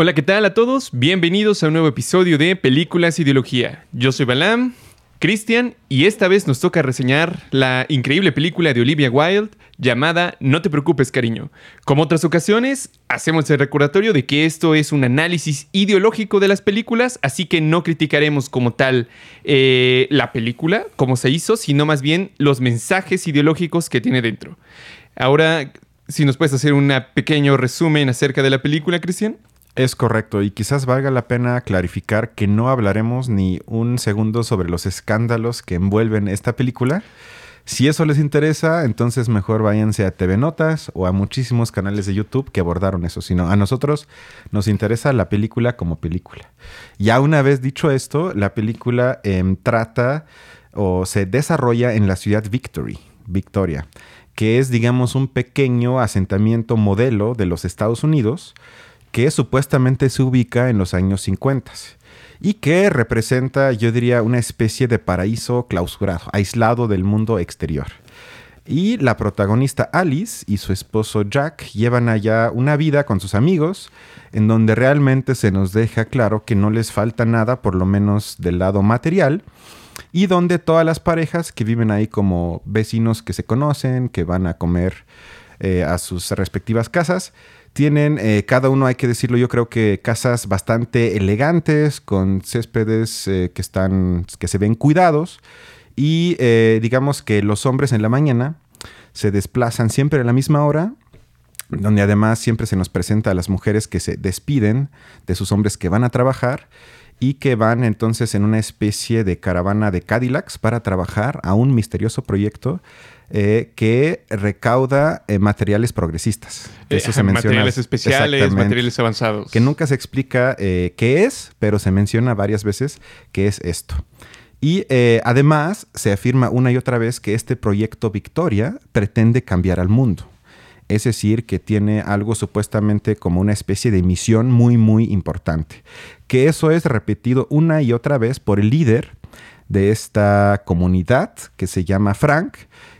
Hola, ¿qué tal a todos? Bienvenidos a un nuevo episodio de Películas Ideología. Yo soy Balam, Cristian, y esta vez nos toca reseñar la increíble película de Olivia Wilde llamada No te preocupes, cariño. Como otras ocasiones, hacemos el recordatorio de que esto es un análisis ideológico de las películas, así que no criticaremos como tal eh, la película, como se hizo, sino más bien los mensajes ideológicos que tiene dentro. Ahora, si nos puedes hacer un pequeño resumen acerca de la película, Cristian. Es correcto, y quizás valga la pena clarificar que no hablaremos ni un segundo sobre los escándalos que envuelven esta película. Si eso les interesa, entonces mejor váyanse a TV Notas o a muchísimos canales de YouTube que abordaron eso. Sino a nosotros nos interesa la película como película. Ya una vez dicho esto, la película em, trata o se desarrolla en la ciudad Victory, Victoria, que es, digamos, un pequeño asentamiento modelo de los Estados Unidos que supuestamente se ubica en los años 50 y que representa, yo diría, una especie de paraíso clausurado, aislado del mundo exterior. Y la protagonista Alice y su esposo Jack llevan allá una vida con sus amigos, en donde realmente se nos deja claro que no les falta nada, por lo menos del lado material, y donde todas las parejas que viven ahí como vecinos que se conocen, que van a comer eh, a sus respectivas casas, tienen eh, cada uno, hay que decirlo, yo creo que casas bastante elegantes, con céspedes eh, que, están, que se ven cuidados. Y eh, digamos que los hombres en la mañana se desplazan siempre a la misma hora, donde además siempre se nos presenta a las mujeres que se despiden de sus hombres que van a trabajar y que van entonces en una especie de caravana de Cadillacs para trabajar a un misterioso proyecto eh, que recauda eh, materiales progresistas. Eso se menciona. Materiales especiales, materiales avanzados. Que nunca se explica eh, qué es, pero se menciona varias veces que es esto. Y además se afirma una y otra vez que este proyecto Victoria pretende cambiar al mundo. Es decir, que tiene algo supuestamente como una especie de misión muy, muy importante. Que eso es repetido una y otra vez por el líder de esta comunidad que se llama Frank,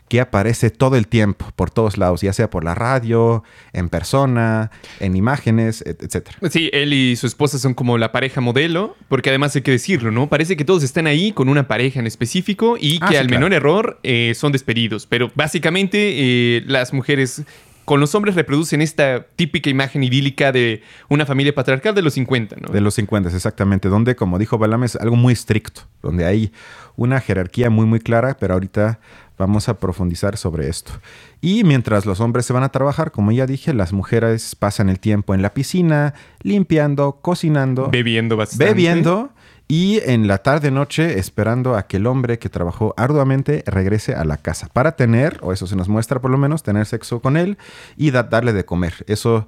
que aparece todo el tiempo, por todos lados, ya sea por la radio, en persona, en imágenes, etc. Sí, él y su esposa son como la pareja modelo, porque además hay que decirlo, ¿no? Parece que todos están ahí con una pareja en específico y ah, que al menor error eh, son despedidos. Pero básicamente eh, las mujeres con los hombres reproducen esta típica imagen idílica de una familia patriarcal de los 50, ¿no? De los 50, exactamente, donde, como dijo Balam, es algo muy estricto, donde hay una jerarquía muy, muy clara, pero ahorita Vamos a profundizar sobre esto. Y mientras los hombres se van a trabajar, como ya dije, las mujeres pasan el tiempo en la piscina, limpiando, cocinando, bebiendo bastante. Bebiendo y en la tarde noche esperando a que el hombre que trabajó arduamente regrese a la casa para tener, o eso se nos muestra por lo menos, tener sexo con él y darle de comer. Eso,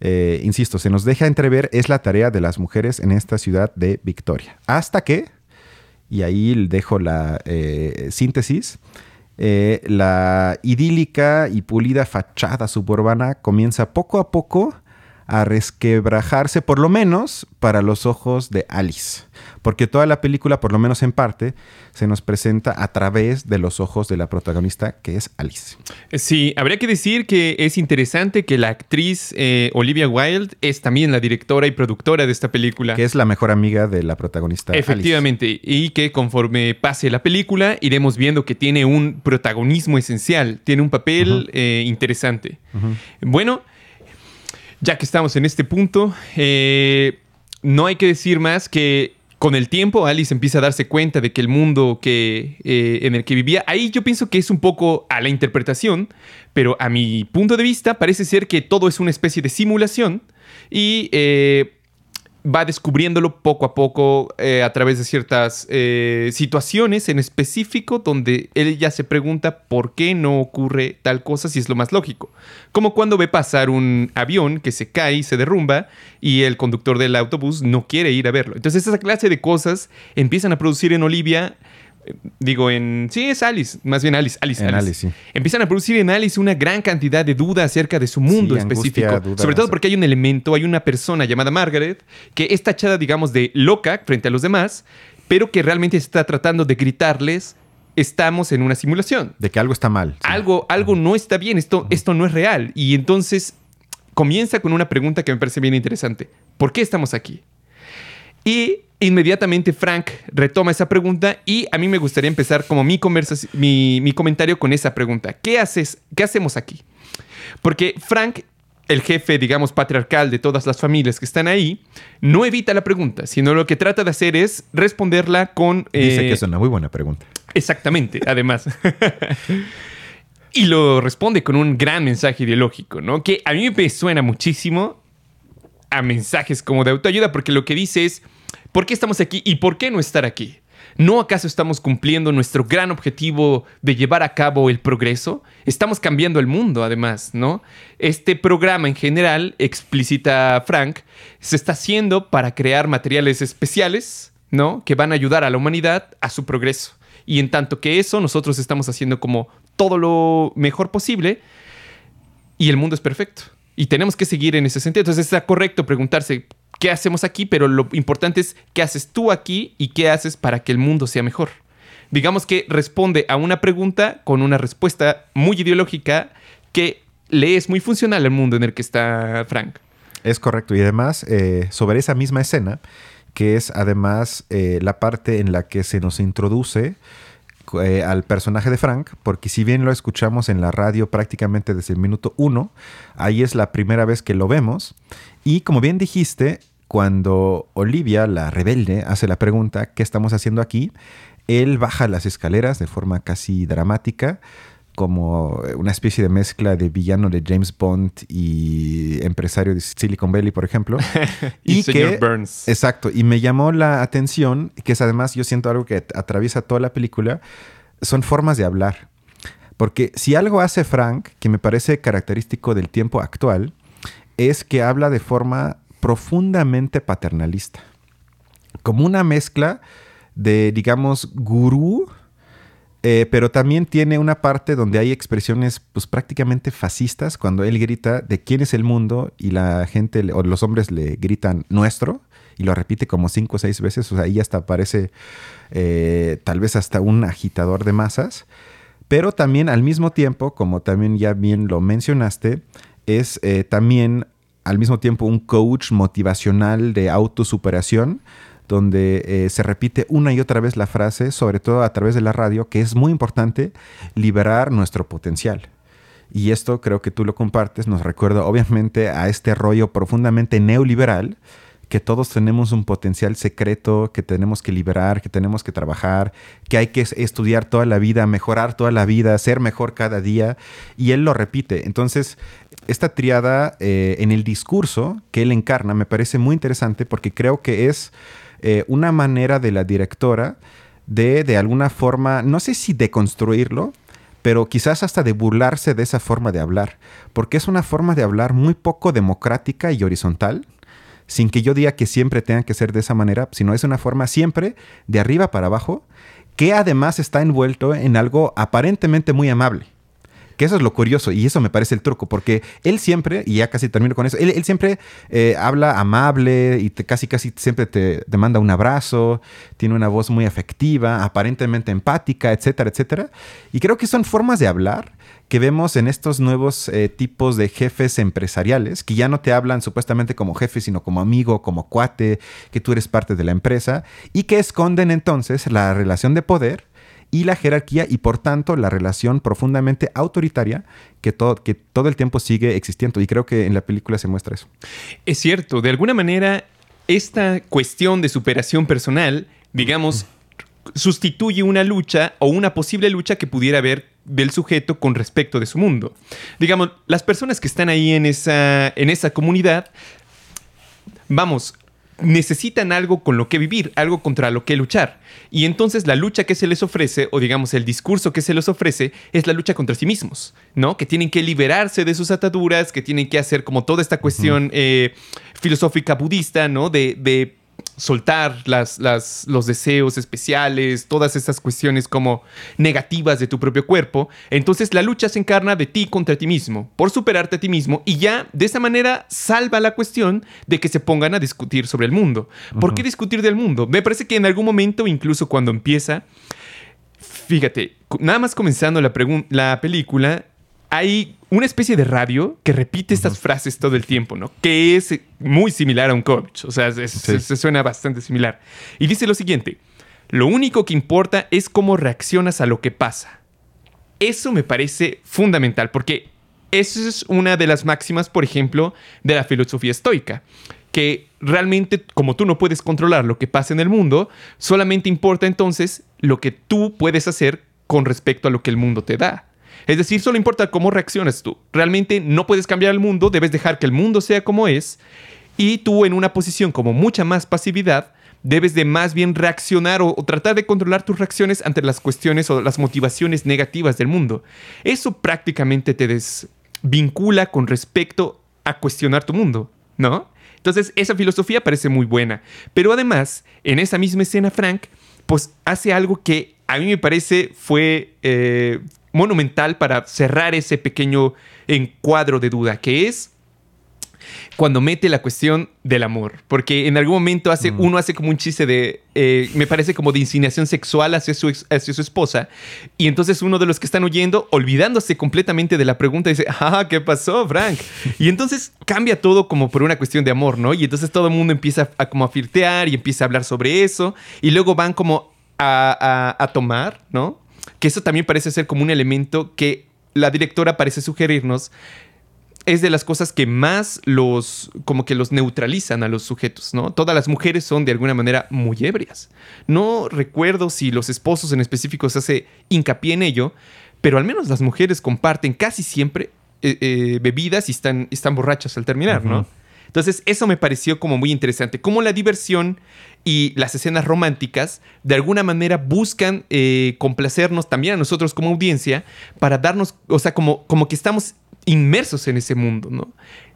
eh, insisto, se nos deja entrever, es la tarea de las mujeres en esta ciudad de Victoria. Hasta que, y ahí dejo la eh, síntesis, eh, la idílica y pulida fachada suburbana comienza poco a poco a resquebrajarse, por lo menos para los ojos de Alice. Porque toda la película, por lo menos en parte, se nos presenta a través de los ojos de la protagonista, que es Alice. Sí, habría que decir que es interesante que la actriz eh, Olivia Wilde es también la directora y productora de esta película. Que es la mejor amiga de la protagonista. Efectivamente, y que conforme pase la película, iremos viendo que tiene un protagonismo esencial, tiene un papel eh, interesante. Bueno, ya que estamos en este punto, eh, no hay que decir más que con el tiempo Alice empieza a darse cuenta de que el mundo que, eh, en el que vivía, ahí yo pienso que es un poco a la interpretación, pero a mi punto de vista parece ser que todo es una especie de simulación y eh, va descubriéndolo poco a poco eh, a través de ciertas eh, situaciones en específico donde él ya se pregunta por qué no ocurre tal cosa si es lo más lógico. Como cuando ve pasar un avión que se cae y se derrumba y el conductor del autobús no quiere ir a verlo. Entonces esa clase de cosas empiezan a producir en Olivia digo en sí es Alice más bien Alice Alice, Alice. empiezan a producir en Alice una gran cantidad de dudas acerca de su mundo específico sobre todo porque hay un elemento hay una persona llamada Margaret que es tachada digamos de loca frente a los demás pero que realmente está tratando de gritarles estamos en una simulación de que algo está mal algo algo no está bien esto esto no es real. Y entonces comienza con una pregunta que me parece bien interesante. ¿Por qué estamos aquí? Y inmediatamente Frank retoma esa pregunta y a mí me gustaría empezar como mi, mi, mi comentario con esa pregunta. ¿Qué, haces, ¿Qué hacemos aquí? Porque Frank el jefe, digamos, patriarcal de todas las familias que están ahí, no evita la pregunta, sino lo que trata de hacer es responderla con... Dice que eh, es una muy buena pregunta. Exactamente, además. y lo responde con un gran mensaje ideológico, ¿no? Que a mí me suena muchísimo a mensajes como de autoayuda, porque lo que dice es, ¿por qué estamos aquí y por qué no estar aquí? ¿No acaso estamos cumpliendo nuestro gran objetivo de llevar a cabo el progreso? Estamos cambiando el mundo, además, ¿no? Este programa en general, explicita Frank, se está haciendo para crear materiales especiales, ¿no? Que van a ayudar a la humanidad a su progreso. Y en tanto que eso, nosotros estamos haciendo como todo lo mejor posible y el mundo es perfecto. Y tenemos que seguir en ese sentido. Entonces está correcto preguntarse, qué hacemos aquí, pero lo importante es qué haces tú aquí y qué haces para que el mundo sea mejor. Digamos que responde a una pregunta con una respuesta muy ideológica que le es muy funcional al mundo en el que está Frank. Es correcto. Y además, eh, sobre esa misma escena, que es además eh, la parte en la que se nos introduce eh, al personaje de Frank, porque si bien lo escuchamos en la radio prácticamente desde el minuto uno, ahí es la primera vez que lo vemos. Y como bien dijiste, cuando Olivia, la rebelde, hace la pregunta, ¿qué estamos haciendo aquí? Él baja las escaleras de forma casi dramática, como una especie de mezcla de villano de James Bond y empresario de Silicon Valley, por ejemplo. y, señor Burns. Exacto. Y me llamó la atención, que es además, yo siento algo que atraviesa toda la película, son formas de hablar. Porque si algo hace Frank, que me parece característico del tiempo actual, es que habla de forma profundamente paternalista. Como una mezcla de, digamos, gurú, eh, pero también tiene una parte donde hay expresiones pues, prácticamente fascistas, cuando él grita de quién es el mundo y la gente o los hombres le gritan nuestro y lo repite como cinco o seis veces, o sea, ahí hasta parece eh, tal vez hasta un agitador de masas, pero también al mismo tiempo, como también ya bien lo mencionaste, es eh, también al mismo tiempo un coach motivacional de autosuperación, donde eh, se repite una y otra vez la frase, sobre todo a través de la radio, que es muy importante liberar nuestro potencial. Y esto creo que tú lo compartes, nos recuerda obviamente a este rollo profundamente neoliberal, que todos tenemos un potencial secreto que tenemos que liberar, que tenemos que trabajar, que hay que estudiar toda la vida, mejorar toda la vida, ser mejor cada día. Y él lo repite. Entonces, esta triada eh, en el discurso que él encarna me parece muy interesante porque creo que es eh, una manera de la directora de, de alguna forma, no sé si deconstruirlo, pero quizás hasta de burlarse de esa forma de hablar, porque es una forma de hablar muy poco democrática y horizontal sin que yo diga que siempre tenga que ser de esa manera, sino es una forma siempre de arriba para abajo, que además está envuelto en algo aparentemente muy amable. Que eso es lo curioso y eso me parece el truco, porque él siempre, y ya casi termino con eso, él, siempre eh, habla amable y casi casi siempre te demanda un abrazo, tiene una voz muy afectiva, aparentemente empática, etcétera, etcétera. Y creo que son formas de hablar que vemos en estos nuevos eh, tipos de jefes empresariales, que ya no te hablan supuestamente como jefe, sino como amigo, como cuate, que tú eres parte de la empresa, y que esconden entonces la relación de poder y la jerarquía y por tanto la relación profundamente autoritaria que todo, que todo el tiempo sigue existiendo. Y creo que en la película se muestra eso. Es cierto, de alguna manera esta cuestión de superación personal, digamos, sustituye una lucha o una posible lucha que pudiera haber del sujeto con respecto de su mundo. Digamos, las personas que están ahí en esa, en esa comunidad, vamos, necesitan algo con lo que vivir, algo contra lo que luchar. Y entonces la lucha que se les ofrece, o digamos el discurso que se les ofrece, es la lucha contra sí mismos, ¿no? Que tienen que liberarse de sus ataduras, que tienen que hacer como toda esta cuestión eh, filosófica budista, ¿no? De, de soltar las, los deseos especiales, todas esas cuestiones como negativas de tu propio cuerpo. Entonces la lucha se encarna de ti contra ti mismo, por superarte a ti mismo y ya de esa manera salva la cuestión de que se pongan a discutir sobre el mundo. ¿Por qué discutir del mundo? Me parece que en algún momento, incluso cuando empieza, fíjate, nada más comenzando la, la película, hay una especie de radio que repite estas frases todo el tiempo, ¿no? Que es muy similar a un coach. O sea, se, suena bastante similar. Y dice lo siguiente: Lo único que importa es cómo reaccionas a lo que pasa. Eso me parece fundamental, porque eso es una de las máximas, por ejemplo, de la filosofía estoica que realmente, como tú no puedes controlar lo que pasa en el mundo, solamente importa entonces lo que tú puedes hacer con respecto a lo que el mundo te da. Es decir, solo importa cómo reaccionas tú. Realmente no puedes cambiar el mundo, debes dejar que el mundo sea como es y tú en una posición como mucha más pasividad, debes de más bien reaccionar o, tratar de controlar tus reacciones ante las cuestiones o las motivaciones negativas del mundo. Eso prácticamente te desvincula con respecto a cuestionar tu mundo, ¿no? Entonces, esa filosofía parece muy buena. Pero además, en esa misma escena, Frank, pues hace algo que a mí me parece fue eh, monumental para cerrar ese pequeño encuadro de duda, que es cuando mete la cuestión del amor. Porque en algún momento hace, mm. uno hace como un chiste de, eh, me parece como de insinuación sexual hacia su, hacia su esposa. Y entonces uno de los que están oyendo, olvidándose completamente de la pregunta, dice, ah, ¿qué pasó, Frank? y entonces cambia todo como por una cuestión de amor, ¿no? Y entonces todo el mundo empieza a, como a flirtear y empieza a hablar sobre eso. Y luego van como a, a tomar, ¿no? Que eso también parece ser como un elemento que la directora parece sugerirnos es de las cosas que más los, como que los neutralizan a los sujetos, ¿no? Todas las mujeres son de alguna manera muy ebrias. No recuerdo si los esposos en específico se hace hincapié en ello, pero al menos las mujeres comparten casi siempre eh, eh, bebidas y están, están borrachas al terminar, ¿no? Entonces, eso me pareció como muy interesante. Cómo la diversión y las escenas románticas de alguna manera buscan eh, complacernos también a nosotros como audiencia para darnos, o sea, como, como que estamos inmersos en ese mundo, ¿no?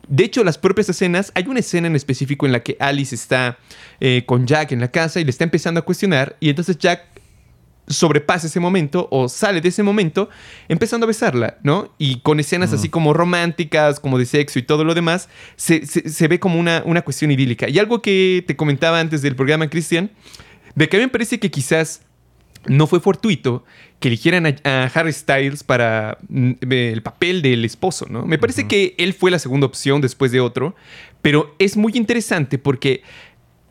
De hecho, las propias escenas, hay una escena en específico en la que Alice está eh, con Jack en la casa y le está empezando a cuestionar y entonces Jack sobrepasa ese momento o sale de ese momento empezando a besarla, ¿no? Y con escenas así como románticas, como de sexo y todo lo demás, se, ve como una, una, cuestión idílica. Y algo que te comentaba antes del programa, Cristian, de que a mí me parece que quizás no fue fortuito que eligieran a, Harry Styles para mm, el papel del esposo, ¿no? Me parece que él fue la segunda opción después de otro, pero es muy interesante porque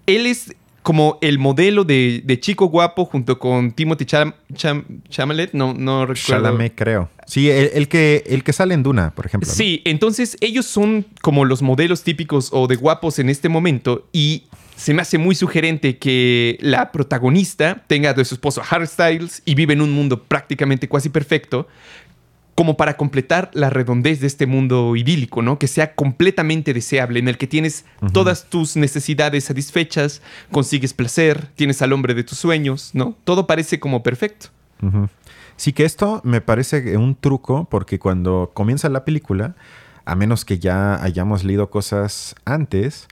él es como el modelo de, chico guapo junto con Timothy Chalamet, no, no recuerdo. Chalamet, creo. Sí, el, que, el que sale en Duna, por ejemplo. Sí, entonces ellos son como los modelos típicos o de guapos en este momento y se me hace muy sugerente que la protagonista tenga de su esposo Harry Styles y vive en un mundo prácticamente casi perfecto, como para completar la redondez de este mundo idílico, ¿no? Que sea completamente deseable, en el que tienes todas tus necesidades satisfechas, consigues placer, tienes al hombre de tus sueños, ¿no? Todo parece como perfecto. Sí que esto me parece un truco, porque cuando comienza la película, a menos que ya hayamos leído cosas antes,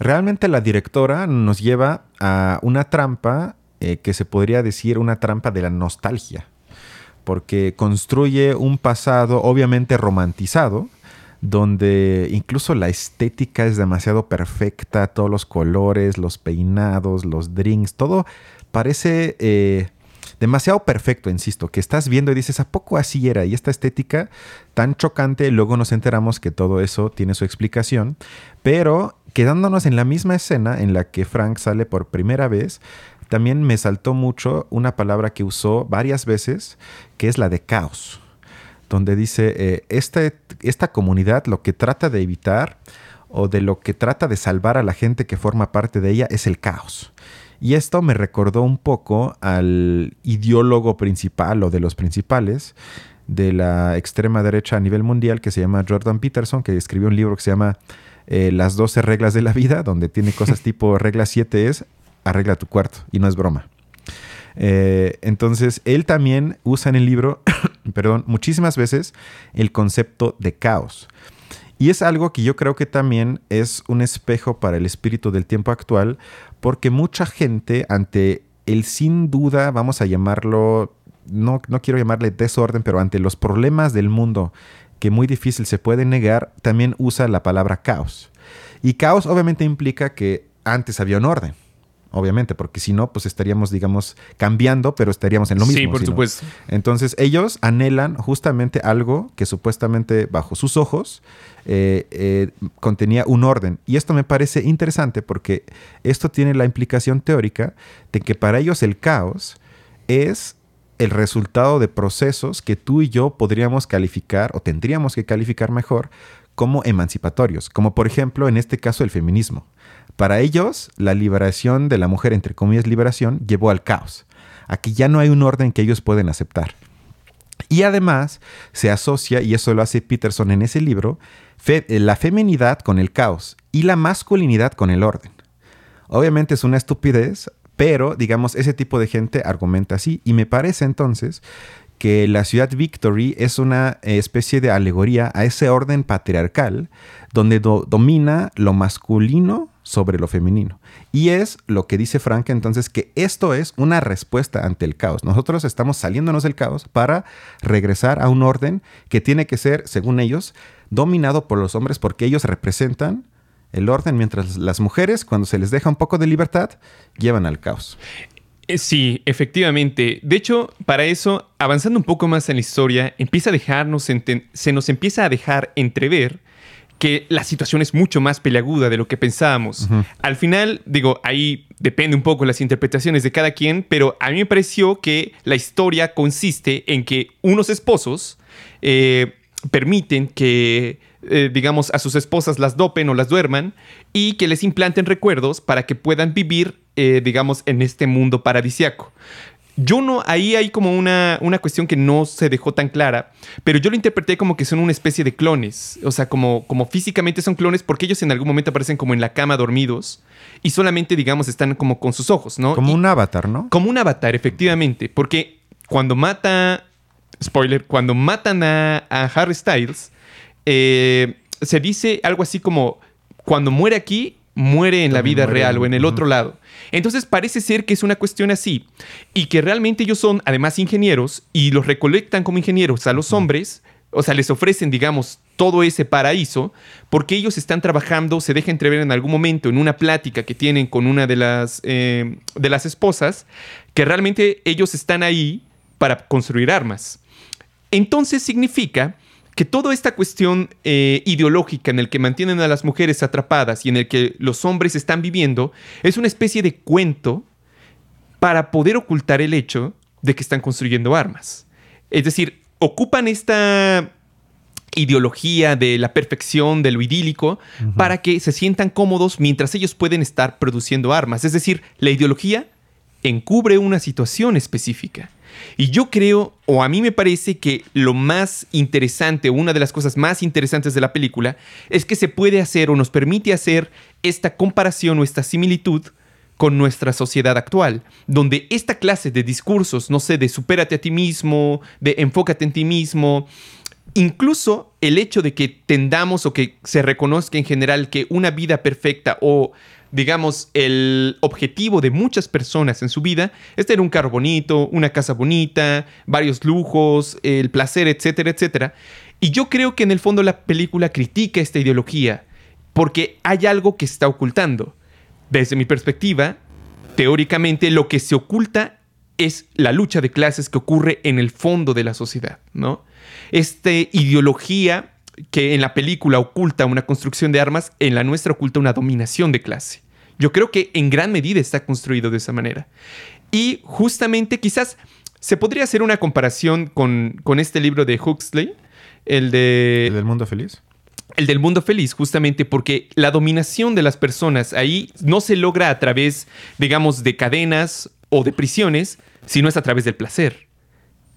Realmente la directora nos lleva a una trampa eh, que se podría decir una trampa de la nostalgia, porque construye un pasado obviamente romantizado, donde incluso la estética es demasiado perfecta, todos los colores, los peinados, los drinks, todo parece eh, demasiado perfecto, insisto, que estás viendo y dices, ¿a poco así era? Y esta estética tan chocante, luego nos enteramos que todo eso tiene su explicación, pero quedándonos en la misma escena en la que Frank sale por primera vez, también me saltó mucho una palabra que usó varias veces, que es la de caos, donde dice, eh, esta, comunidad lo que trata de evitar o de lo que trata de salvar a la gente que forma parte de ella es el caos. Y esto me recordó un poco al ideólogo principal o de los principales de la extrema derecha a nivel mundial que se llama Jordan Peterson, que escribió un libro que se llama eh, las 12 reglas de la vida, donde tiene cosas tipo regla 7 es arregla tu cuarto, y no es broma. Eh, entonces, él también usa en el libro, perdón, muchísimas veces el concepto de caos. Y es algo que yo creo que también es un espejo para el espíritu del tiempo actual, porque mucha gente ante el sin duda, vamos a llamarlo, no, no quiero llamarle desorden, pero ante los problemas del mundo que muy difícil se puede negar, también usa la palabra caos. Y caos obviamente implica que antes había un orden. Obviamente, porque si no, pues estaríamos, digamos, cambiando, pero estaríamos en lo mismo. Sí, por supuesto. Entonces, ellos anhelan justamente algo que supuestamente bajo sus ojos eh, eh, contenía un orden. Y esto me parece interesante porque esto tiene la implicación teórica de que para ellos el caos es el resultado de procesos que tú y yo podríamos calificar o tendríamos que calificar mejor como emancipatorios, como por ejemplo en este caso el feminismo. Para ellos, la liberación de la mujer, entre comillas liberación, llevó al caos. Aquí ya no hay un orden que ellos pueden aceptar. Y además se asocia, y eso lo hace Peterson en ese libro, fe- la feminidad con el caos y la masculinidad con el orden. Obviamente es una estupidez, pero digamos, ese tipo de gente argumenta así. Y me parece entonces que la ciudad Victory es una eh, especie de alegoría a ese orden patriarcal donde do- domina lo masculino sobre lo femenino. Y es lo que dice Frank entonces que esto es una respuesta ante el caos. Nosotros estamos saliéndonos del caos para regresar a un orden que tiene que ser, según ellos, dominado por los hombres porque ellos representan el orden, mientras las mujeres, cuando se les deja un poco de libertad, llevan al caos. Eh, Sí, efectivamente. De hecho, para eso, avanzando un poco más en la historia, empieza a dejarnos se nos empieza a dejar entrever que la situación es mucho más peleaguda de lo que pensábamos. Al final, digo, ahí depende un poco las interpretaciones de cada quien, pero a mí me pareció que la historia consiste en que unos esposos eh, permiten que, eh, digamos, a sus esposas las dopen o las duerman y que les implanten recuerdos para que puedan vivir, eh, digamos, en este mundo paradisiaco. Yo no, ahí hay como una, una cuestión que no se dejó tan clara, pero yo lo interpreté como que son una especie de clones. O sea, como, como físicamente son clones porque ellos en algún momento aparecen como en la cama dormidos y solamente, digamos, están como con sus ojos, ¿no? Como Y- un avatar, ¿no? como un avatar, efectivamente. Porque cuando mata. Spoiler, cuando matan a, a Harry Styles, eh, se dice algo así como: cuando muere aquí, muere en la vida muere real o en el otro lado. Entonces parece ser que es una cuestión así. Y que realmente ellos son, además, ingenieros y los recolectan como ingenieros a los hombres. O sea, les ofrecen, digamos, todo ese paraíso porque ellos están trabajando, se deja entrever en algún momento en una plática que tienen con una de las, eh, de las esposas, que realmente ellos están ahí para construir armas. Entonces significa que toda esta cuestión eh, ideológica en el que mantienen a las mujeres atrapadas y en el que los hombres están viviendo es una especie de cuento para poder ocultar el hecho de que están construyendo armas. Es decir, ocupan esta ideología de la perfección, de lo idílico, para que se sientan cómodos mientras ellos pueden estar produciendo armas. Es decir, la ideología encubre una situación específica. Y yo creo, o a mí me parece que lo más interesante, una de las cosas más interesantes de la película, es que se puede hacer o nos permite hacer esta comparación o esta similitud con nuestra sociedad actual, donde esta clase de discursos, no sé, de supérate a ti mismo, de enfócate en ti mismo, incluso el hecho de que tendamos o que se reconozca en general que una vida perfecta o digamos el objetivo de muchas personas en su vida es tener un carro bonito, una casa bonita, varios lujos, el placer, etcétera, etcétera. Y yo creo que en el fondo la película critica esta ideología porque hay algo que está ocultando. Desde mi perspectiva, teóricamente lo que se oculta es la lucha de clases que ocurre en el fondo de la sociedad, ¿no? Esta ideología que en la película oculta una construcción de armas, en la nuestra oculta una dominación de clase. Yo creo que en gran medida está construido de esa manera. Y justamente quizás se podría hacer una comparación con, con este libro de Huxley, el de... ¿El del mundo feliz? El del mundo feliz, justamente porque la dominación de las personas ahí no se logra a través, digamos, de cadenas o de prisiones, sino es a través del placer.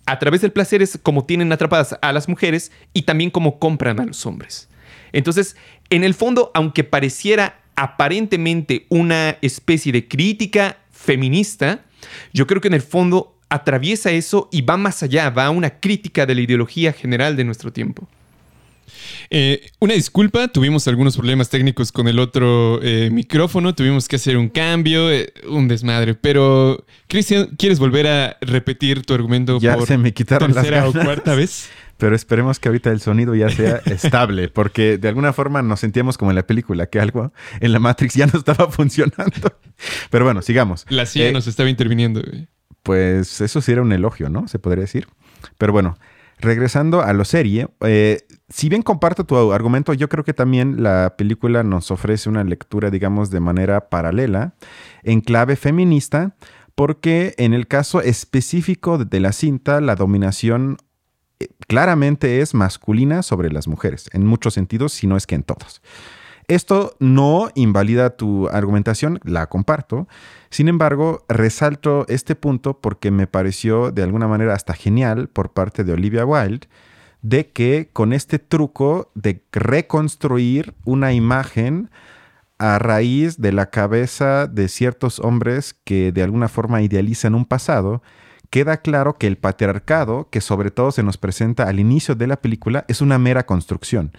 A través del placer es como tienen atrapadas a las mujeres y también como compran a los hombres. Entonces, en el fondo, aunque pareciera aparentemente una especie de crítica feminista, yo creo que en el fondo atraviesa eso y va más allá, va a una crítica de la ideología general de nuestro tiempo. Eh, una disculpa, tuvimos algunos problemas técnicos con el otro eh, micrófono, tuvimos que hacer un cambio, eh, un desmadre. Pero, Cristian, ¿quieres volver a repetir tu argumento Ya por se me quitaron las tercera o ganas. cuarta vez? Pero esperemos que ahorita el sonido ya sea estable, porque de alguna forma nos sentíamos como en la película, que algo en la Matrix ya no estaba funcionando. Pero bueno, sigamos. La CIA nos estaba interviniendo. Pues eso sí era un elogio, ¿no? Se podría decir. Pero bueno, regresando a lo serie, eh, si bien comparto tu argumento, yo creo que también la película nos ofrece una lectura, digamos, de manera paralela, en clave feminista, porque en el caso específico de la cinta, la dominación eh, claramente es masculina sobre las mujeres, en muchos sentidos, si no es que en todos. Esto no invalida tu argumentación, la comparto. Sin embargo, resalto este punto porque me pareció de alguna manera hasta genial por parte de Olivia Wilde de que con este truco de reconstruir una imagen a raíz de la cabeza de ciertos hombres que de alguna forma idealizan un pasado, queda claro que el patriarcado, que sobre todo se nos presenta al inicio de la película, es una mera construcción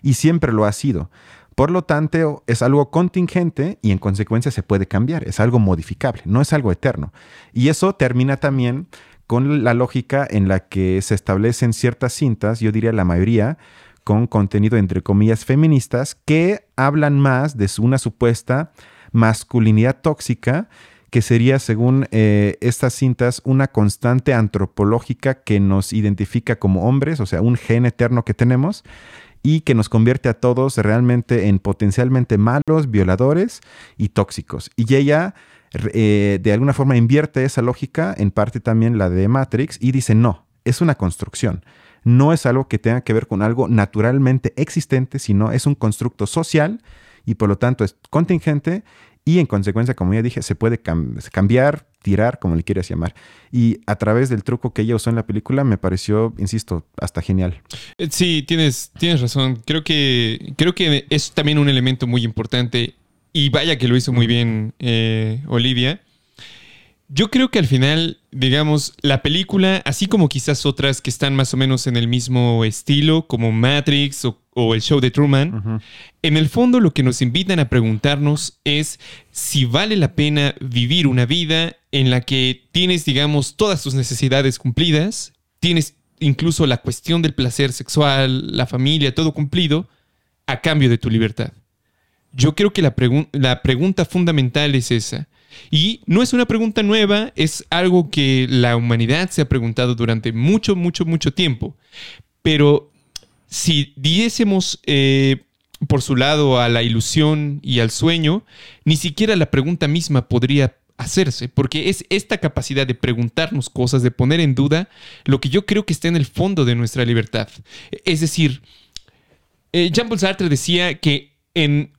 y siempre lo ha sido. Por lo tanto, es algo contingente y en consecuencia se puede cambiar, es algo modificable, no es algo eterno. Y eso termina también con la lógica en la que se establecen ciertas cintas, yo diría la mayoría, con contenido entre comillas feministas, que hablan más de una supuesta masculinidad tóxica, que sería, según eh, estas cintas, una constante antropológica que nos identifica como hombres, o sea, un gen eterno que tenemos, y que nos convierte a todos realmente en potencialmente malos, violadores y tóxicos. Y ella eh, de alguna forma invierte esa lógica, en parte también la de Matrix, y dice, no, es una construcción. No es algo que tenga que ver con algo naturalmente existente, sino es un constructo social y por lo tanto es contingente y en consecuencia, como ya dije, se puede cam- cambiar, tirar, como le quieras llamar. Y a través del truco que ella usó en la película me pareció, insisto, hasta genial. Eh, Sí, tienes, tienes razón. Creo que, creo que es también un elemento muy importante. Y vaya que lo hizo muy bien eh, Olivia. Yo creo que al final, digamos, la película, así como quizás otras que están más o menos en el mismo estilo, como Matrix o, o el show de Truman, en el fondo lo que nos invitan a preguntarnos es si vale la pena vivir una vida en la que tienes, digamos, todas tus necesidades cumplidas, tienes incluso la cuestión del placer sexual, la familia, todo cumplido, a cambio de tu libertad. Yo creo que la, la pregunta fundamental es esa. Y no es una pregunta nueva, es algo que la humanidad se ha preguntado durante mucho, mucho, mucho tiempo. Pero si diésemos eh, por su lado a la ilusión y al sueño, ni siquiera la pregunta misma podría hacerse, porque es esta capacidad de preguntarnos cosas, de poner en duda lo que yo creo que está en el fondo de nuestra libertad. Es decir, eh, Jean-Paul Sartre decía que en,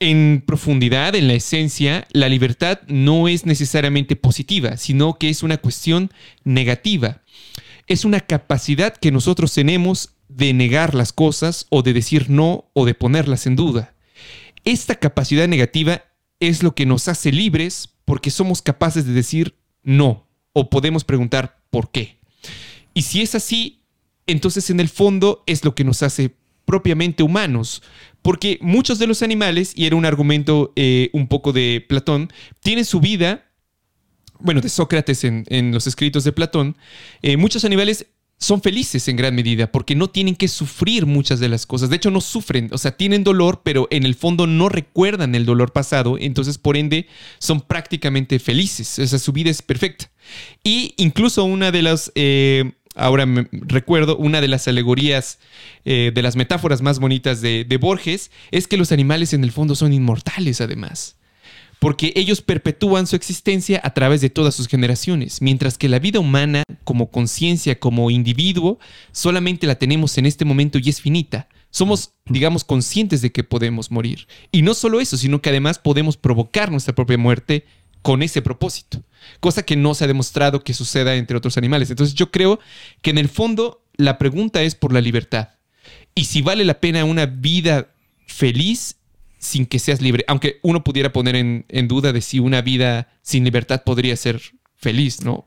en profundidad, en la esencia, la libertad no es necesariamente positiva, sino que es una cuestión negativa. Es una capacidad que nosotros tenemos de negar las cosas o de decir no o de ponerlas en duda. Esta capacidad negativa es lo que nos hace libres porque somos capaces de decir no o podemos preguntar por qué. Y si es así, entonces en el fondo es lo que nos hace propiamente humanos, porque muchos de los animales, y era un argumento eh, un poco de Platón, tienen su vida, bueno, de Sócrates en, los escritos de Platón, eh, muchos animales son felices en gran medida porque no tienen que sufrir muchas de las cosas. De hecho, no sufren, o sea, tienen dolor, pero en el fondo no recuerdan el dolor pasado, entonces por ende son prácticamente felices, o sea, su vida es perfecta. Y incluso una de las... eh, ahora me recuerdo, una de las alegorías, eh, de las metáforas más bonitas de, de Borges, es que los animales en el fondo son inmortales además. Porque ellos perpetúan su existencia a través de todas sus generaciones, mientras que la vida humana, como conciencia, como individuo, solamente la tenemos en este momento y es finita. Somos, digamos, conscientes de que podemos morir. Y no solo eso, sino que además podemos provocar nuestra propia muerte con ese propósito. Cosa que no se ha demostrado que suceda entre otros animales. Entonces yo creo que en el fondo la pregunta es por la libertad. Y si vale la pena una vida feliz sin que seas libre. Aunque uno pudiera poner en, duda de si una vida sin libertad podría ser feliz, ¿no?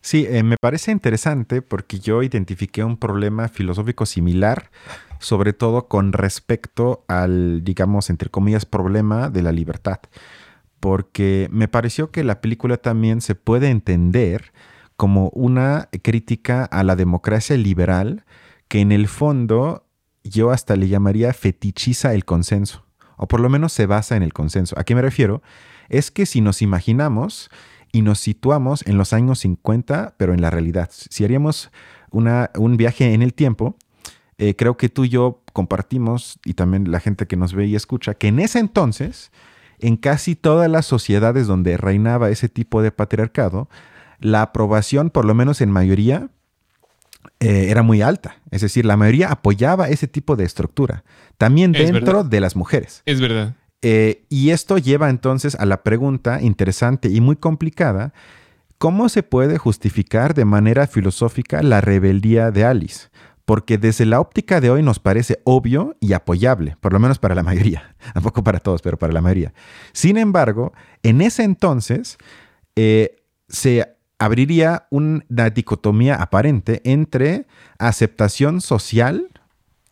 Sí, eh, me parece interesante porque yo identifiqué un problema filosófico similar, sobre todo con respecto al, digamos, entre comillas, problema de la libertad. Porque me pareció que la película también se puede entender como una crítica a la democracia liberal que en el fondo yo hasta le llamaría fetichiza el consenso, o por lo menos se basa en el consenso. ¿A qué me refiero? Es que si nos imaginamos y nos situamos en los años 50, pero en la realidad, si haríamos un viaje en el tiempo, eh, creo que tú y yo compartimos, y también la gente que nos ve y escucha, que en ese entonces, en casi todas las sociedades donde reinaba ese tipo de patriarcado, la aprobación, por lo menos en mayoría, eh, era muy alta. Es decir, la mayoría apoyaba ese tipo de estructura, también dentro de las mujeres. Es verdad. Eh, y esto lleva entonces a la pregunta interesante y muy complicada, ¿cómo se puede justificar de manera filosófica la rebeldía de Alice? Porque desde la óptica de hoy nos parece obvio y apoyable, por lo menos para la mayoría, tampoco para todos, pero para la mayoría. Sin embargo, en ese entonces eh, se abriría una dicotomía aparente entre aceptación social,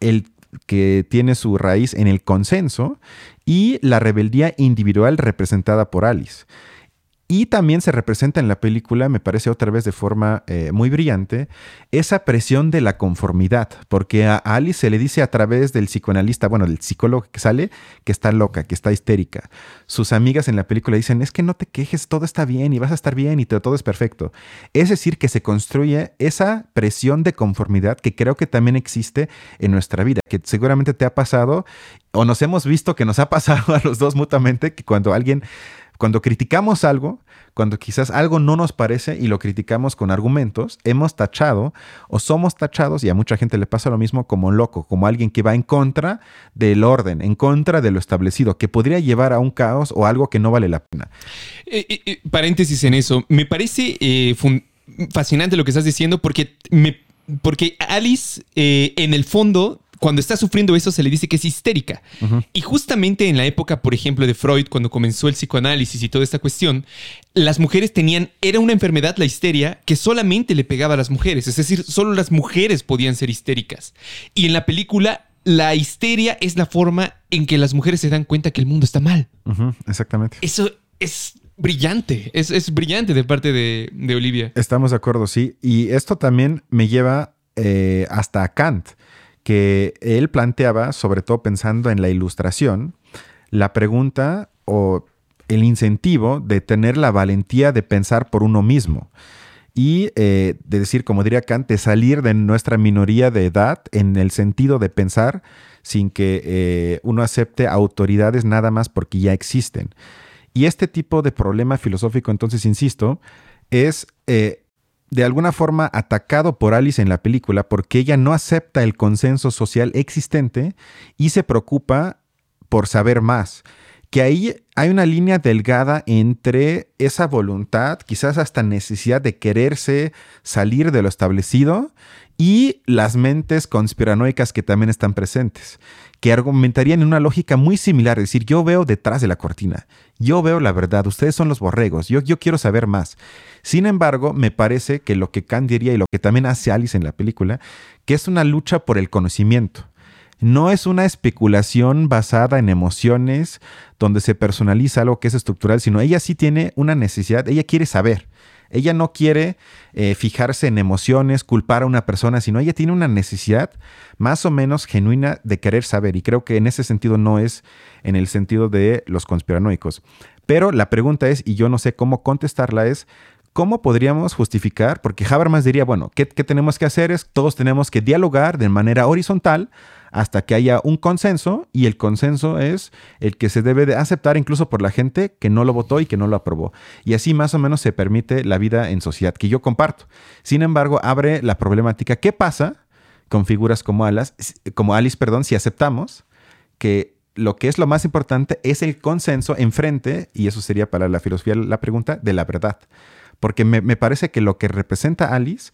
el que tiene su raíz en el consenso, y la rebeldía individual representada por Alice. Y también se representa en la película, me parece otra vez de forma eh, muy brillante, esa presión de la conformidad, porque a Alice se le dice a través del psicoanalista, bueno, del psicólogo que sale, que está loca, que está histérica. Sus amigas en la película dicen, es que no te quejes, todo está bien y vas a estar bien y todo es perfecto. Es decir, que se construye esa presión de conformidad que creo que también existe en nuestra vida, que seguramente te ha pasado o nos hemos visto que nos ha pasado a los dos mutuamente, que cuando alguien cuando criticamos algo, cuando quizás algo no nos parece y lo criticamos con argumentos, hemos tachado o somos tachados, y a mucha gente le pasa lo mismo como loco, como alguien que va en contra del orden, en contra de lo establecido, que podría llevar a un caos o algo que no vale la pena. Eh, eh, eh, paréntesis en eso, me parece fascinante lo que estás diciendo porque, porque Alice en el fondo cuando está sufriendo eso se le dice que es histérica. Y justamente en la época, por ejemplo, de Freud, cuando comenzó el psicoanálisis y toda esta cuestión, las mujeres tenían, era una enfermedad la histeria que solamente le pegaba a las mujeres, es decir, solo las mujeres podían ser histéricas. Y en la película, la histeria es la forma en que las mujeres se dan cuenta que el mundo está mal. exactamente. Eso es brillante, es, brillante de parte de, Olivia. Estamos de acuerdo, sí. Y esto también me lleva eh, hasta Kant que él planteaba, sobre todo pensando en la ilustración, la pregunta o el incentivo de tener la valentía de pensar por uno mismo y eh, de decir, como diría Kant, de salir de nuestra minoría de edad en el sentido de pensar sin que eh, uno acepte autoridades nada más porque ya existen. Y este tipo de problema filosófico, entonces, insisto, es eh, de alguna forma atacado por Alice en la película porque ella no acepta el consenso social existente y se preocupa por saber más. Que ahí hay una línea delgada entre esa voluntad, quizás hasta necesidad de quererse salir de lo establecido y las mentes conspiranoicas que también están presentes que argumentarían en una lógica muy similar, es decir, yo veo detrás de la cortina, yo veo la verdad, ustedes son los borregos, yo, quiero saber más. Sin embargo, me parece que lo que Kant diría y lo que también hace Alice en la película, que es una lucha por el conocimiento. No es una especulación basada en emociones donde se personaliza algo que es estructural, sino ella sí tiene una necesidad, ella quiere saber. Ella no quiere eh, fijarse en emociones, culpar a una persona, sino ella tiene una necesidad más o menos genuina de querer saber. Y creo que en ese sentido no es en el sentido de los conspiranoicos. Pero la pregunta es, y yo no sé cómo contestarla, es ¿Cómo podríamos justificar? Porque Habermas diría, bueno, ¿qué, ¿qué, tenemos que hacer? Es todos tenemos que dialogar de manera horizontal hasta que haya un consenso y el consenso es el que se debe de aceptar incluso por la gente que no lo votó y que no lo aprobó. Y así más o menos se permite la vida en sociedad que yo comparto. Sin embargo, abre la problemática, ¿qué pasa con figuras como Alice, como Alice perdón, si aceptamos que lo que es lo más importante es el consenso enfrente, y eso sería para la filosofía la pregunta, de la verdad? Porque me, me parece que lo que representa Alice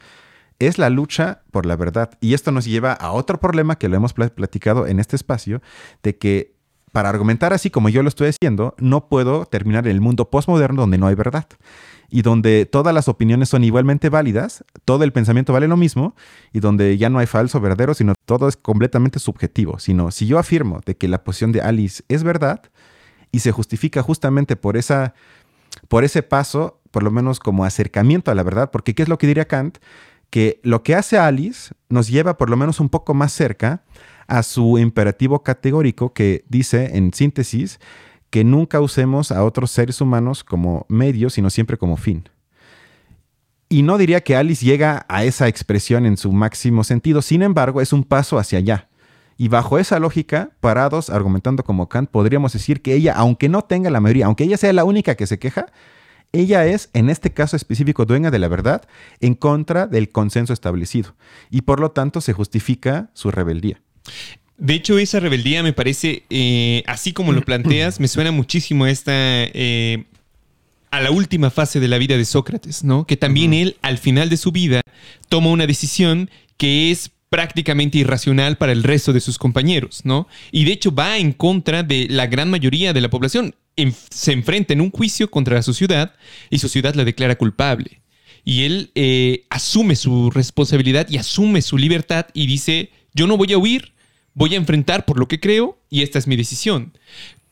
es la lucha por la verdad. Y esto nos lleva a otro problema que lo hemos platicado en este espacio, de que para argumentar así como yo lo estoy haciendo, no puedo terminar en el mundo postmoderno donde no hay verdad y donde todas las opiniones son igualmente válidas, todo el pensamiento vale lo mismo y donde ya no hay falso verdadero, sino todo es completamente subjetivo. Sino si yo afirmo de que la posición de Alice es verdad y se justifica justamente por esa por ese paso, por lo menos como acercamiento a la verdad, porque ¿qué es lo que diría Kant? Que lo que hace Alice nos lleva por lo menos un poco más cerca a su imperativo categórico que dice, en síntesis, que nunca usemos a otros seres humanos como medio, sino siempre como fin. Y no diría que Alice llega a esa expresión en su máximo sentido, sin embargo, es un paso hacia allá. Y bajo esa lógica, parados, argumentando como Kant, podríamos decir que ella, aunque no tenga la mayoría, aunque ella sea la única que se queja, ella es, en este caso específico, dueña de la verdad en contra del consenso establecido. Y por lo tanto se justifica su rebeldía. De hecho, esa rebeldía me parece, eh, así como lo planteas, me suena muchísimo a esta... Eh, a la última fase de la vida de Sócrates, ¿no? Que también él, al final de su vida, toma una decisión que es prácticamente irracional para el resto de sus compañeros, ¿no? Y de hecho va en contra de la gran mayoría de la población. se enfrenta en un juicio contra su ciudad y su ciudad la declara culpable. Y él eh, asume su responsabilidad y asume su libertad y dice, yo no voy a huir, voy a enfrentar por lo que creo y esta es mi decisión.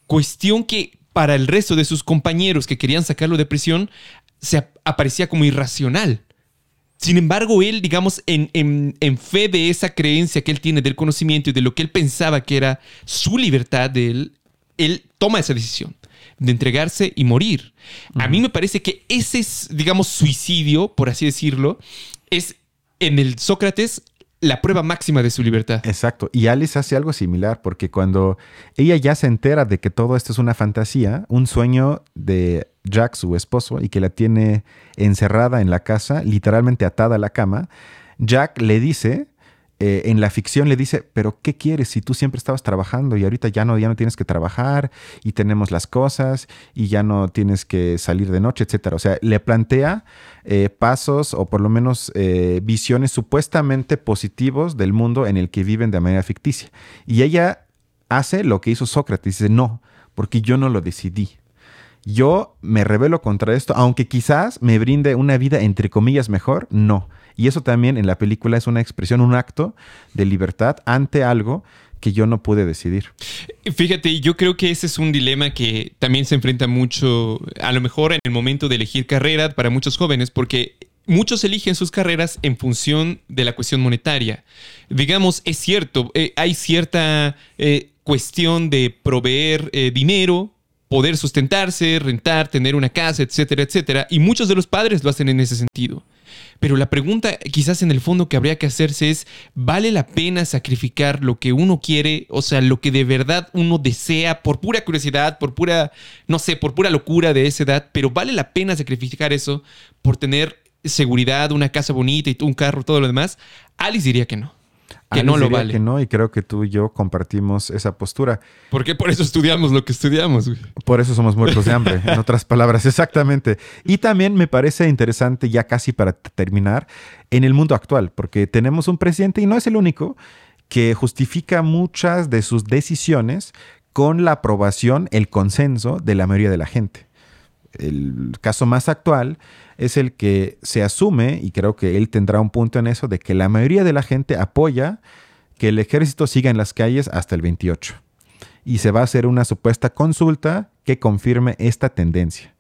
Cuestión que para el resto de sus compañeros que querían sacarlo de prisión se aparecía como irracional. Sin embargo, él, digamos, en, en, fe de esa creencia que él tiene del conocimiento y de lo que él pensaba que era su libertad de él, él toma esa decisión de entregarse y morir. A mí me parece que ese, digamos, suicidio, por así decirlo, es en el Sócrates la prueba máxima de su libertad. Exacto. Y Alice hace algo similar, porque cuando ella ya se entera de que todo esto es una fantasía, un sueño de Jack, su esposo, y que la tiene encerrada en la casa, literalmente atada a la cama, Jack le dice eh, en la ficción le dice, pero ¿qué quieres si tú siempre estabas trabajando y ahorita ya no, ya no tienes que trabajar y tenemos las cosas y ya no tienes que salir de noche, etcétera? O sea, le plantea eh, pasos o por lo menos eh, visiones supuestamente positivos del mundo en el que viven de manera ficticia. Y ella hace lo que hizo Sócrates, dice, no, porque yo no lo decidí. Yo me rebelo contra esto, aunque quizás me brinde una vida entre comillas mejor, no y eso también en la película es una expresión, un acto de libertad ante algo que yo no pude decidir. Fíjate, yo creo que ese es un dilema que también se enfrenta mucho, a lo mejor en el momento de elegir carrera para muchos jóvenes, porque muchos eligen sus carreras en función de la cuestión monetaria. Digamos, es cierto, eh, hay cierta eh, cuestión de proveer eh, dinero, poder sustentarse, rentar, tener una casa, etcétera, etcétera, y muchos de los padres lo hacen en ese sentido. Pero la pregunta quizás en el fondo que habría que hacerse es, ¿vale la pena sacrificar lo que uno quiere? O sea, lo que de verdad uno desea por pura curiosidad, por pura, no sé, por pura locura de esa edad, pero ¿vale la pena sacrificar eso por tener seguridad, una casa bonita y un carro, todo lo demás? Alice diría que no que no lo vale. Que no, y creo que tú y yo compartimos esa postura. Porque por eso estudiamos lo que estudiamos. Por eso somos muertos de hambre, en otras palabras, exactamente. Y también me parece interesante, ya casi para terminar, en el mundo actual, porque tenemos un presidente, y no es el único, que justifica muchas de sus decisiones con la aprobación, el consenso de la mayoría de la gente. El caso más actual es el que se asume, y creo que él tendrá un punto en eso, de que la mayoría de la gente apoya que el ejército siga en las calles hasta el 28. Y se va a hacer una supuesta consulta que confirme esta tendencia.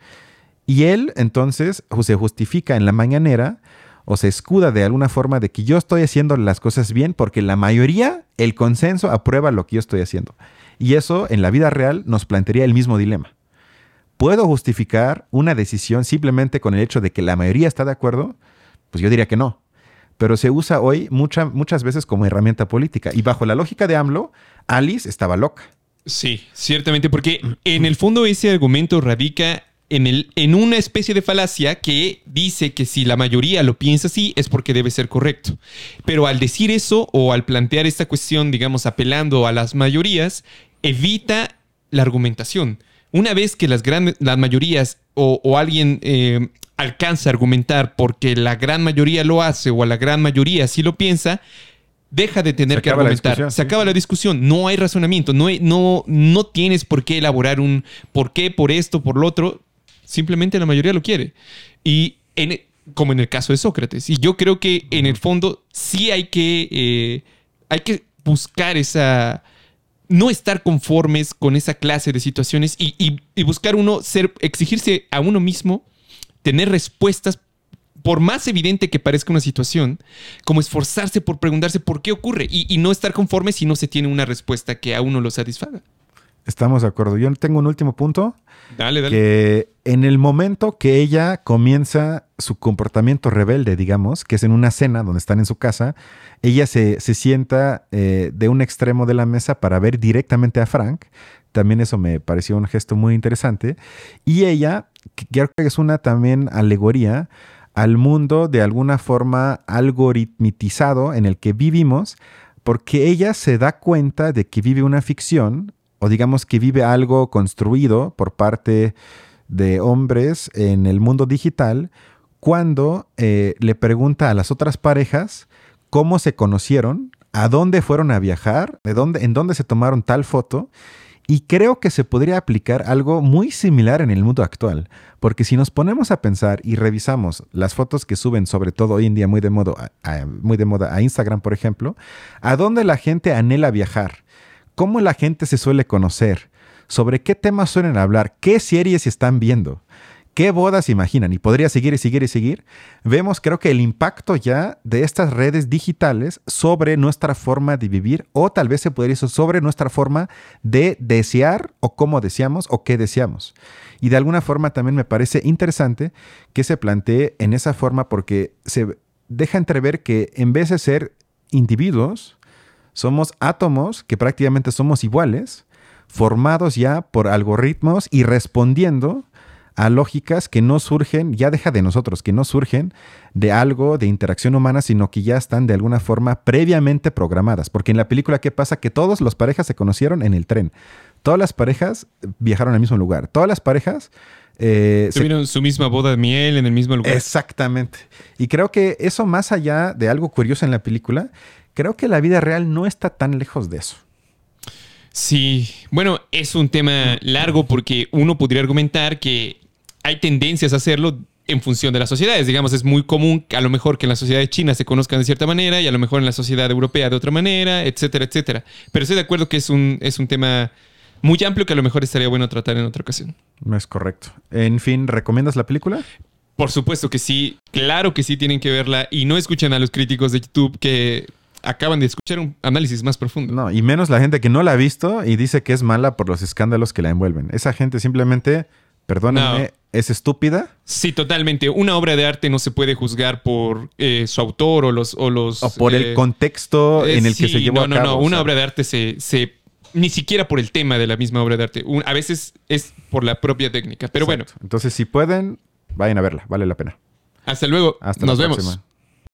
Y él entonces se justifica en la mañanera o se escuda de alguna forma de que yo estoy haciendo las cosas bien porque la mayoría, el consenso, aprueba lo que yo estoy haciendo. Y eso en la vida real nos plantearía el mismo dilema. ¿Puedo justificar una decisión simplemente con el hecho de que la mayoría está de acuerdo? Pues yo diría que no. Pero se usa hoy muchas veces como herramienta política. Y bajo la lógica de AMLO, Alice estaba loca. Sí, ciertamente, porque en el fondo ese argumento radica en, el, en una especie de falacia que dice que si la mayoría lo piensa así es porque debe ser correcto. Pero al decir eso o al plantear esta cuestión, digamos, apelando a las mayorías, evita la argumentación. Una vez que las, grandes, las mayorías o, alguien eh, alcanza a argumentar porque la gran mayoría lo hace o a la gran mayoría sí lo piensa, deja de tener que argumentar. Se acaba la discusión. No hay razonamiento. No, no, no tienes por qué elaborar un por qué, por esto, por lo otro. Simplemente la mayoría lo quiere. Y en, como en el caso de Sócrates. Y yo creo que en el fondo sí hay que, eh, hay que buscar esa no estar conformes con esa clase de situaciones y, y buscar uno ser, exigirse a uno mismo, tener respuestas por más evidente que parezca una situación, como esforzarse por preguntarse por qué ocurre y, no estar conforme si no se tiene una respuesta que a uno lo satisfaga. Estamos de acuerdo. Yo tengo un último punto. Dale, dale. Que en el momento que ella comienza su comportamiento rebelde, digamos, que es en una cena donde están en su casa, ella se, sienta eh, de un extremo de la mesa para ver directamente a Frank. También eso me pareció un gesto muy interesante. Y ella, creo que es una también alegoría al mundo de alguna forma algoritmitizado en el que vivimos, porque ella se da cuenta de que vive una ficción, o digamos que vive algo construido por parte de hombres en el mundo digital, cuando eh, le pregunta a las otras parejas cómo se conocieron, a dónde fueron a viajar, de dónde, en dónde se tomaron tal foto, y creo que se podría aplicar algo muy similar en el mundo actual, porque si nos ponemos a pensar y revisamos las fotos que suben, sobre todo hoy en día muy de, moda, a, muy de moda a Instagram, por ejemplo, a dónde la gente anhela viajar, cómo la gente se suele conocer, sobre qué temas suelen hablar, qué series están viendo qué bodas imaginan. Y podría seguir y seguir y seguir. Vemos, creo que el impacto ya de estas redes digitales sobre nuestra forma de vivir o tal vez se podría decir sobre nuestra forma de desear o cómo deseamos o qué deseamos. Y de alguna forma también me parece interesante que se plantee en esa forma porque se deja entrever que en vez de ser individuos, somos átomos que prácticamente somos iguales, formados ya por algoritmos y respondiendo a lógicas que no surgen, ya deja de nosotros, que no surgen de algo de interacción humana, sino que ya están de alguna forma previamente programadas. Porque en la película, ¿qué pasa? Que todas las parejas se conocieron en el tren. Todas las parejas viajaron al mismo lugar. Todas las parejas... Eh, Tuvieron su misma boda de miel en el mismo lugar. Exactamente. Y creo que eso, más allá de algo curioso en la película, creo que la vida real no está tan lejos de eso. Sí, bueno, es un tema largo porque uno podría argumentar que hay tendencias a hacerlo en función de las sociedades. Digamos, es muy común a lo mejor que en la sociedad de China se conozcan de cierta manera y a lo mejor en la sociedad europea de otra manera, etcétera, etcétera. Pero estoy de acuerdo que es un, es un tema muy amplio que a lo mejor estaría bueno tratar en otra ocasión. No es correcto. En fin, ¿recomiendas la película? Por supuesto que sí, claro que sí tienen que verla y no escuchen a los críticos de YouTube que acaban de escuchar un análisis más profundo. No, y menos la gente que no la ha visto y dice que es mala por los escándalos que la envuelven. Esa gente simplemente perdónenme, es estúpida. Sí, totalmente. Una obra de arte no se puede juzgar por eh, su autor o los... O, los, o por el eh, contexto en el que se llevó a cabo. No, no, no. Una obra de arte se, se... Ni siquiera por el tema de la misma obra de arte. a veces es por la propia técnica. Pero bueno. Entonces, si pueden, vayan a verla. Vale la pena. Hasta luego. Hasta Nos vemos.